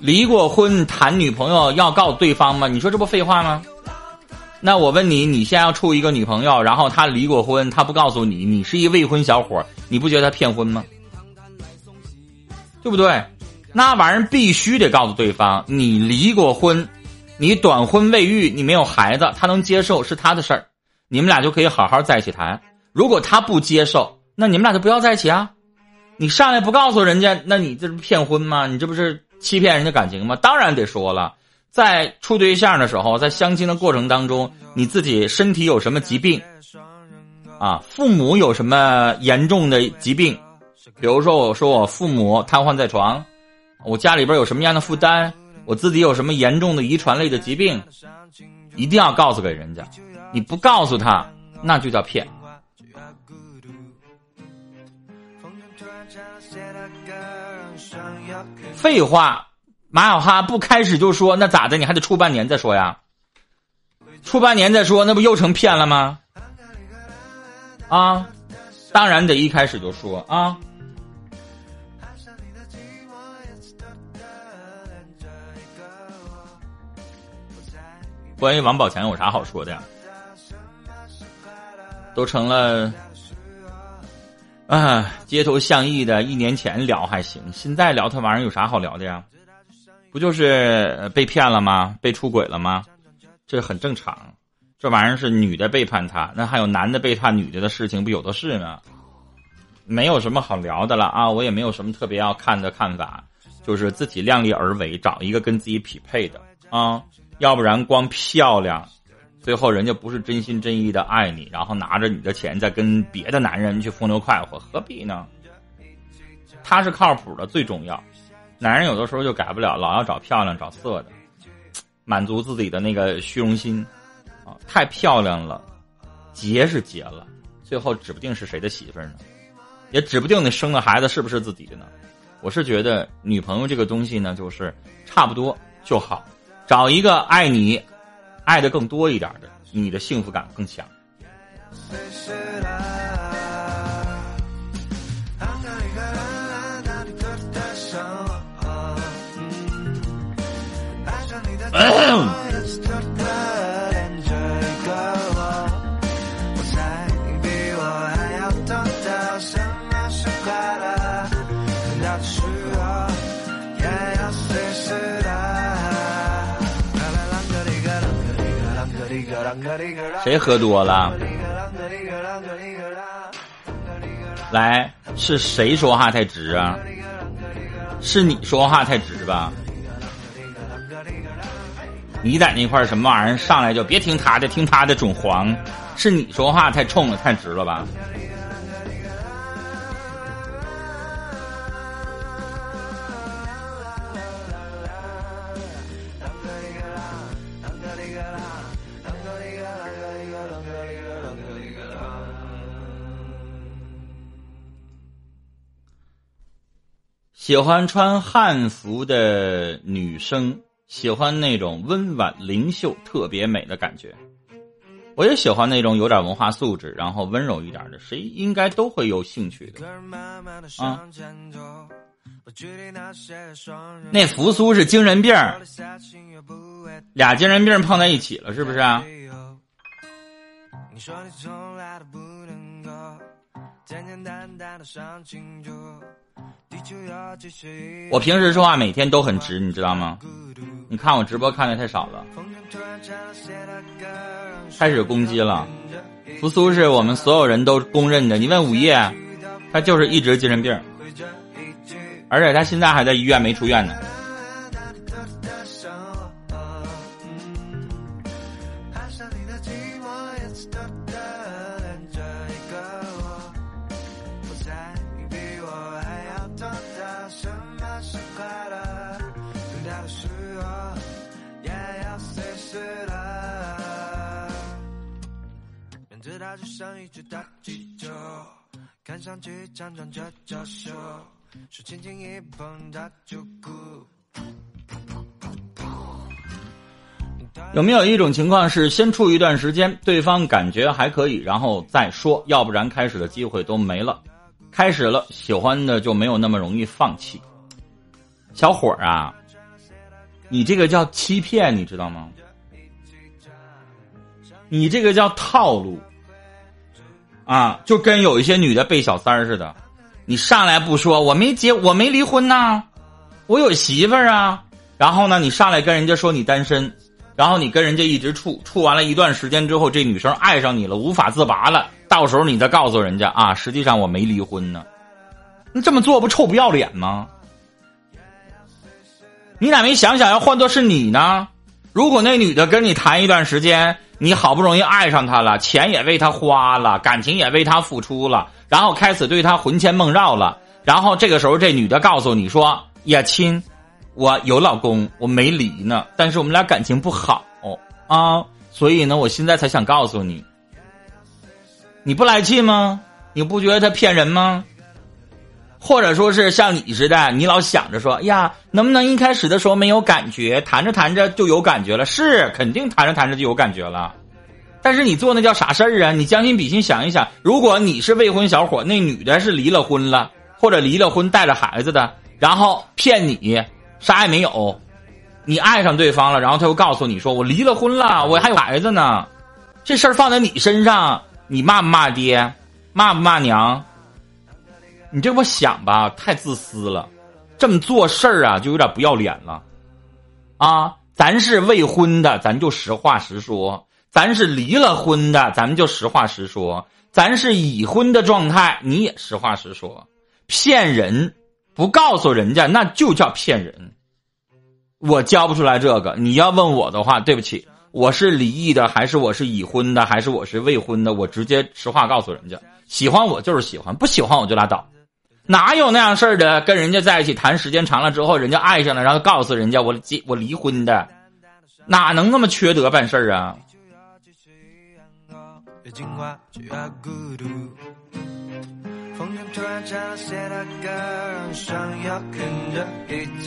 离过婚谈女朋友要告对方吗？你说这不废话吗？那我问你，你现在要处一个女朋友，然后她离过婚，她不告诉你，你是一未婚小伙，你不觉得她骗婚吗？对不对？那玩意儿必须得告诉对方，你离过婚，你短婚未育，你没有孩子，他能接受是他的事儿，你们俩就可以好好在一起谈。如果他不接受，那你们俩就不要在一起啊！你上来不告诉人家，那你这是骗婚吗？你这不是欺骗人家感情吗？当然得说了，在处对象的时候，在相亲的过程当中，你自己身体有什么疾病啊？父母有什么严重的疾病？比如说，我说我父母瘫痪在床，我家里边有什么样的负担？我自己有什么严重的遗传类的疾病？一定要告诉给人家，你不告诉他，那就叫骗。废话，马小哈不开始就说那咋的？你还得处半年再说呀？处半年再说，那不又成骗了吗？啊，当然得一开始就说啊。关于王宝强有啥好说的呀？都成了。啊，街头巷议的，一年前聊还行，现在聊他玩意儿有啥好聊的呀？不就是被骗了吗？被出轨了吗？这很正常。这玩意儿是女的背叛他，那还有男的背叛女的的事情不有的是吗？没有什么好聊的了啊！我也没有什么特别要看的看法，就是自己量力而为，找一个跟自己匹配的啊，要不然光漂亮。最后，人家不是真心真意的爱你，然后拿着你的钱再跟别的男人去风流快活，何必呢？他是靠谱的最重要。男人有的时候就改不了，老要找漂亮、找色的，满足自己的那个虚荣心啊！太漂亮了，结是结了，最后指不定是谁的媳妇呢，也指不定你生的孩子是不是自己的呢。我是觉得女朋友这个东西呢，就是差不多就好，找一个爱你。爱的更多一点的，你的幸福感更强。谁喝多了？来，是谁说话太直啊？是你说话太直吧？你在那块儿什么玩意儿？上来就别听他的，听他的准黄。是你说话太冲了，太直了吧？喜欢穿汉服的女生，喜欢那种温婉灵秀、特别美的感觉。我也喜欢那种有点文化素质，然后温柔一点的，谁应该都会有兴趣的啊。那扶苏是精神病，俩精神病碰在一起了，是不是啊？我平时说话每天都很直，你知道吗？你看我直播看的太少了，开始攻击了。扶苏是我们所有人都公认的，你问午夜，他就是一直精神病，而且他现在还在医院没出院呢。上一只大气球，看上去长长脚脚手，手轻轻一碰它就鼓有没有一种情况是先处一段时间，对方感觉还可以，然后再说，要不然开始的机会都没了。开始了，喜欢的就没有那么容易放弃。小伙儿啊，你这个叫欺骗，你知道吗？你这个叫套路。啊，就跟有一些女的背小三儿似的，你上来不说我没结，我没离婚呐，我有媳妇儿啊。然后呢，你上来跟人家说你单身，然后你跟人家一直处，处完了一段时间之后，这女生爱上你了，无法自拔了。到时候你再告诉人家啊，实际上我没离婚呢。你这么做不臭不要脸吗？你咋没想想要换做是你呢？如果那女的跟你谈一段时间。你好不容易爱上他了，钱也为他花了，感情也为他付出了，然后开始对他魂牵梦绕了。然后这个时候，这女的告诉你说：“呀亲，我有老公，我没离呢，但是我们俩感情不好啊，所以呢，我现在才想告诉你，你不来气吗？你不觉得他骗人吗？或者说是像你似的，你老想着说哎呀，能不能一开始的时候没有感觉，谈着谈着就有感觉了？是，肯定谈着谈着就有感觉了。但是你做那叫啥事儿啊？你将心比心想一想，如果你是未婚小伙，那女的是离了婚了，或者离了婚带着孩子的，然后骗你，啥也没有，你爱上对方了，然后他又告诉你说我离了婚了，我还有孩子呢，这事儿放在你身上，你骂不骂爹？骂不骂娘？你这么想吧，太自私了，这么做事儿啊，就有点不要脸了，啊，咱是未婚的，咱就实话实说。咱是离了婚的，咱们就实话实说；咱是已婚的状态，你也实话实说。骗人不告诉人家，那就叫骗人。我教不出来这个。你要问我的话，对不起，我是离异的，还是我是已婚的，还是我是未婚的？我直接实话告诉人家，喜欢我就是喜欢，不喜欢我就拉倒。哪有那样事儿的？跟人家在一起谈时间长了之后，人家爱上了，然后告诉人家我结我离婚的，哪能那么缺德办事儿啊？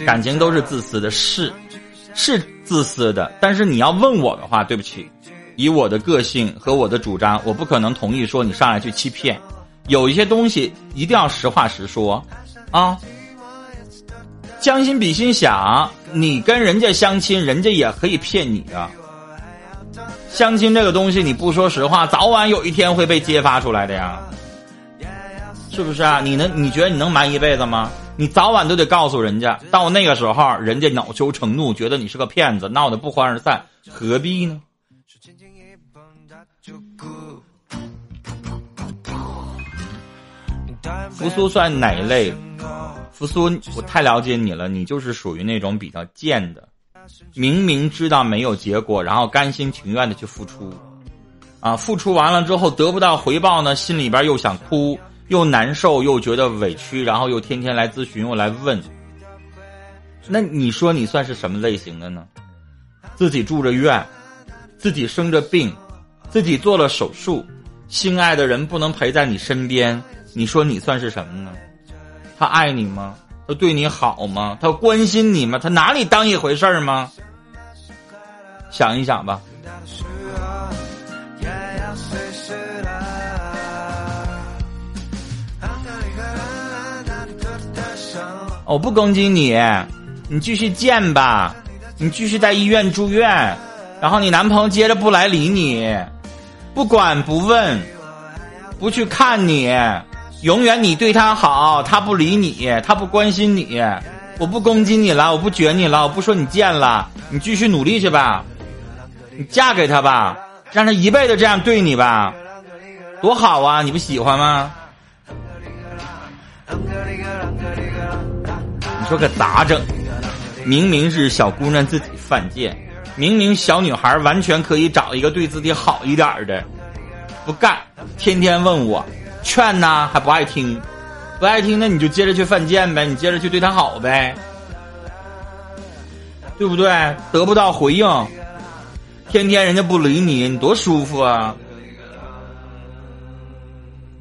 感情都是自私的，是是自私的。但是你要问我的话，对不起，以我的个性和我的主张，我不可能同意说你上来去欺骗。有一些东西一定要实话实说啊，将心比心想，你跟人家相亲，人家也可以骗你的。相亲这个东西，你不说实话，早晚有一天会被揭发出来的呀，是不是啊？你能你觉得你能瞒一辈子吗？你早晚都得告诉人家，到那个时候，人家恼羞成怒，觉得你是个骗子，闹得不欢而散，何必呢？扶苏算哪一类？扶苏，我太了解你了，你就是属于那种比较贱的。明明知道没有结果，然后甘心情愿的去付出，啊，付出完了之后得不到回报呢，心里边又想哭，又难受，又觉得委屈，然后又天天来咨询，又来问。那你说你算是什么类型的呢？自己住着院，自己生着病，自己做了手术，心爱的人不能陪在你身边，你说你算是什么呢？他爱你吗？他对你好吗？他关心你吗？他拿你当一回事儿吗？想一想吧。我不攻击你，你继续贱吧，你继续在医院住院，然后你男朋友接着不来理你，不管不问，不去看你。永远你对他好，他不理你，他不关心你。我不攻击你了，我不卷你了，我不说你贱了，你继续努力去吧，你嫁给他吧，让他一辈子这样对你吧，多好啊！你不喜欢吗？你说可咋整？明明是小姑娘自己犯贱，明明小女孩完全可以找一个对自己好一点的，不干，天天问我。劝呐还不爱听，不爱听那你就接着去犯贱呗，你接着去对他好呗，对不对？得不到回应，天天人家不理你，你多舒服啊！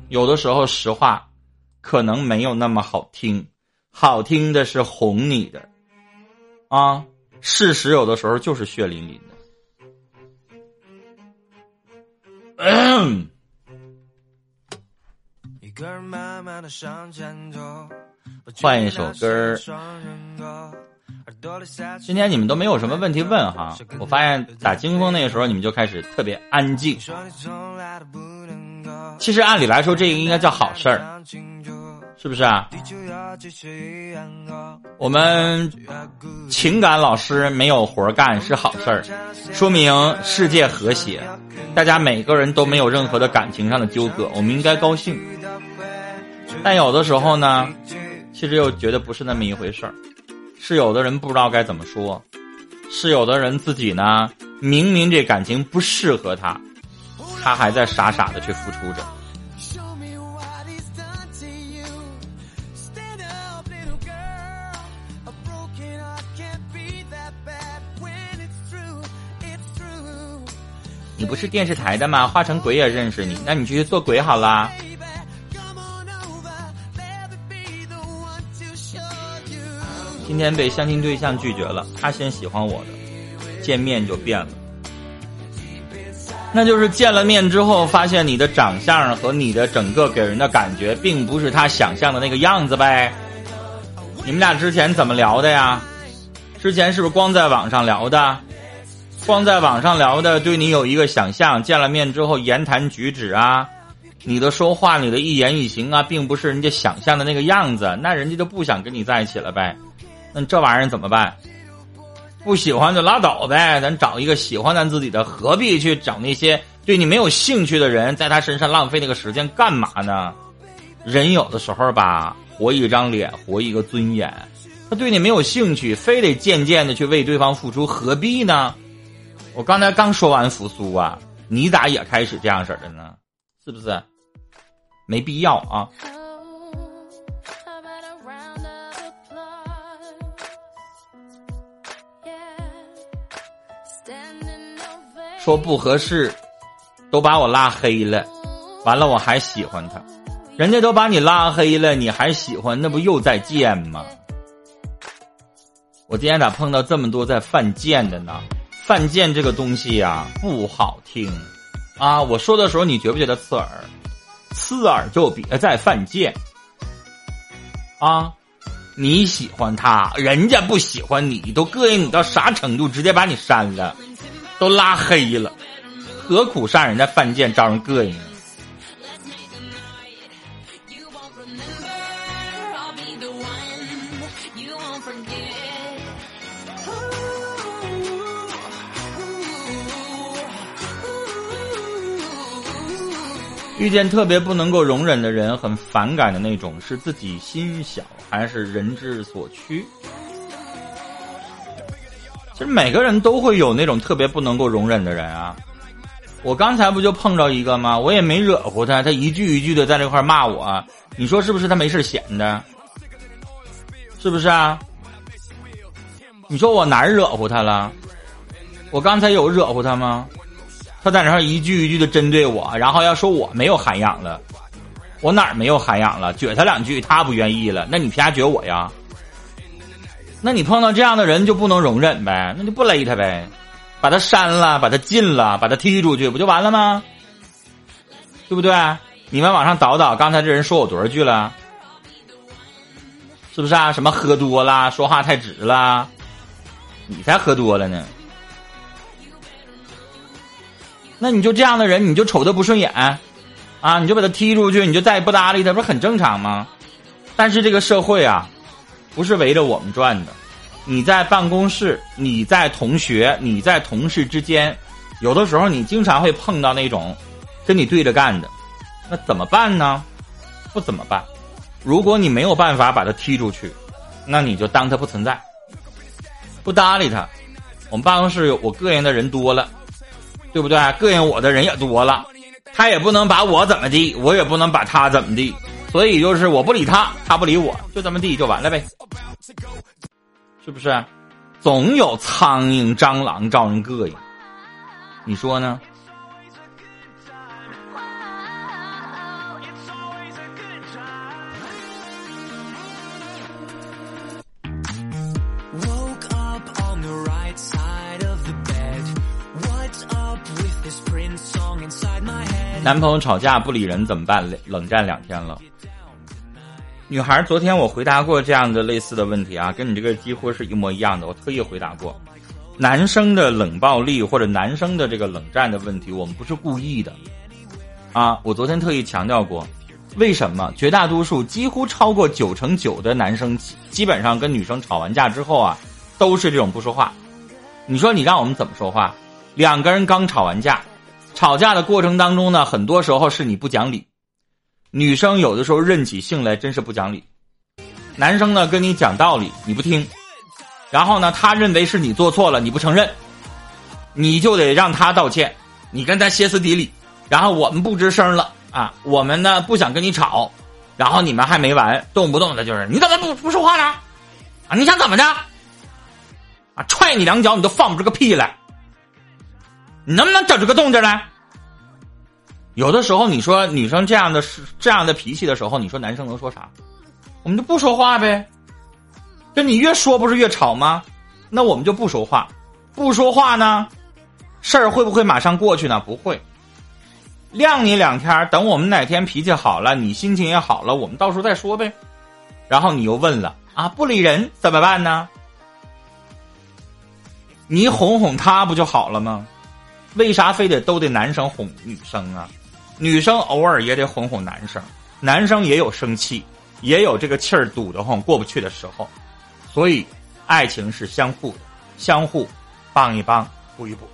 有的时候实话可能没有那么好听，好听的是哄你的，啊，事实有的时候就是血淋淋的。个人慢慢的向前走，换一首歌儿。今天你们都没有什么问题问哈，我发现打金风那个时候你们就开始特别安静。其实按理来说，这个应该叫好事儿，是不是啊？我们情感老师没有活干是好事儿，说明世界和谐，大家每个人都没有任何的感情上的纠葛，我们应该高兴。但有的时候呢，其实又觉得不是那么一回事儿，是有的人不知道该怎么说，是有的人自己呢，明明这感情不适合他。他还在傻傻的去付出着。你不是电视台的吗？化成鬼也认识你，那你就去做鬼好啦。今天被相亲对象拒绝了，他先喜欢我的，见面就变了。那就是见了面之后，发现你的长相和你的整个给人的感觉，并不是他想象的那个样子呗。你们俩之前怎么聊的呀？之前是不是光在网上聊的？光在网上聊的，对你有一个想象。见了面之后，言谈举止啊，你的说话，你的一言一行啊，并不是人家想象的那个样子，那人家就不想跟你在一起了呗。那这玩意儿怎么办？不喜欢就拉倒呗，咱找一个喜欢咱自己的，何必去找那些对你没有兴趣的人，在他身上浪费那个时间干嘛呢？人有的时候吧，活一张脸，活一个尊严。他对你没有兴趣，非得渐渐的去为对方付出，何必呢？我刚才刚说完扶苏啊，你咋也开始这样式的呢？是不是？没必要啊。说不合适，都把我拉黑了，完了我还喜欢他，人家都把你拉黑了，你还喜欢，那不又在贱吗？我今天咋碰到这么多在犯贱的呢？犯贱这个东西呀，不好听啊！我说的时候你觉不觉得刺耳？刺耳就别再犯贱啊！你喜欢他，人家不喜欢你，都膈应你到啥程度？直接把你删了。都拉黑了，何苦上人家犯贱招人膈应？遇见特别不能够容忍的人，很反感的那种，是自己心小还是人之所趋？其实每个人都会有那种特别不能够容忍的人啊！我刚才不就碰着一个吗？我也没惹乎他，他一句一句的在那块骂我，你说是不是？他没事闲的，是不是啊？你说我哪儿惹乎他了？我刚才有惹乎他吗？他在那块一句一句的针对我，然后要说我没有涵养了，我哪儿没有涵养了？撅他两句，他不愿意了，那你凭啥撅我呀？那你碰到这样的人就不能容忍呗？那就不勒他呗，把他删了，把他禁了，把他踢出去，不就完了吗？对不对？你们往上倒倒，刚才这人说我多少句了？是不是啊？什么喝多了，说话太直了？你才喝多了呢。那你就这样的人，你就瞅他不顺眼啊？你就把他踢出去，你就再也不搭理他，不是很正常吗？但是这个社会啊。不是围着我们转的，你在办公室，你在同学，你在同事之间，有的时候你经常会碰到那种跟你对着干的，那怎么办呢？不怎么办？如果你没有办法把他踢出去，那你就当他不存在，不搭理他。我们办公室有我膈应的人多了，对不对？膈应我的人也多了，他也不能把我怎么地，我也不能把他怎么地。所以就是我不理他，他不理我，就这么地就完了呗，是不是？总有苍蝇、蟑螂招人膈应，你说呢？男朋友吵架不理人怎么办？冷战两天了。女孩，昨天我回答过这样的类似的问题啊，跟你这个几乎是一模一样的。我特意回答过，男生的冷暴力或者男生的这个冷战的问题，我们不是故意的，啊，我昨天特意强调过，为什么绝大多数几乎超过九成九的男生，基本上跟女生吵完架之后啊，都是这种不说话。你说你让我们怎么说话？两个人刚吵完架，吵架的过程当中呢，很多时候是你不讲理。女生有的时候任起性来真是不讲理，男生呢跟你讲道理你不听，然后呢他认为是你做错了你不承认，你就得让他道歉，你跟他歇斯底里，然后我们不吱声了。啊，我们呢不想跟你吵，然后你们还没完，动不动的就是你怎么不不说话呢？啊你想怎么着？啊踹你两脚你都放不出个屁来，你能不能整出个动静来？有的时候，你说女生这样的是这样的脾气的时候，你说男生能说啥？我们就不说话呗。跟你越说不是越吵吗？那我们就不说话，不说话呢，事儿会不会马上过去呢？不会，晾你两天，等我们哪天脾气好了，你心情也好了，我们到时候再说呗。然后你又问了啊，不理人怎么办呢？你哄哄他不就好了吗？为啥非得都得男生哄女生啊？女生偶尔也得哄哄男生，男生也有生气，也有这个气儿堵得慌过不去的时候，所以爱情是相互的，相互帮一帮，补一补。